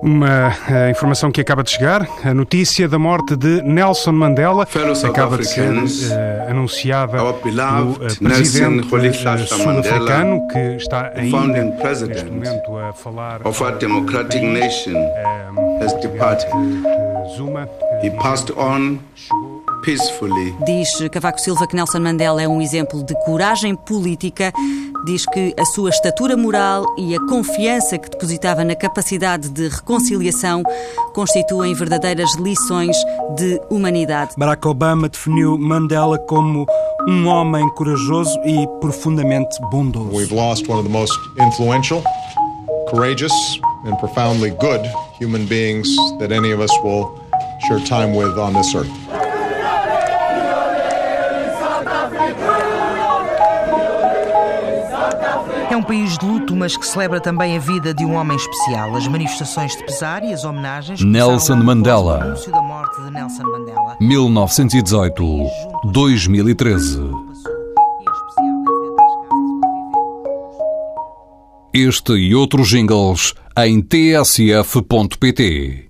Uma uh, informação que acaba de chegar, a notícia da morte de Nelson Mandela acaba de ser uh, anunciada pelo uh, presidente sul-africano que está ainda neste momento a falar of our democratic nation has departed. Zuma. He passed on peacefully. Diz Cavaco Silva que Nelson Mandela é um exemplo de coragem política. Diz que a sua estatura moral e a confiança que depositava na capacidade de reconciliação constituem verdadeiras lições de humanidade. Barack Obama definiu Mandela como um homem corajoso e profundamente bondoso. We've lost one of the most influential, courageous and profoundly good human beings that any of us will share time with on this earth. Um país de luto, mas que celebra também a vida de um homem especial. As manifestações de pesar e as homenagens. Nelson Mandela. anúncio da morte de Nelson Mandela. 1918-2013. Este e outros jingles em tsf.pt.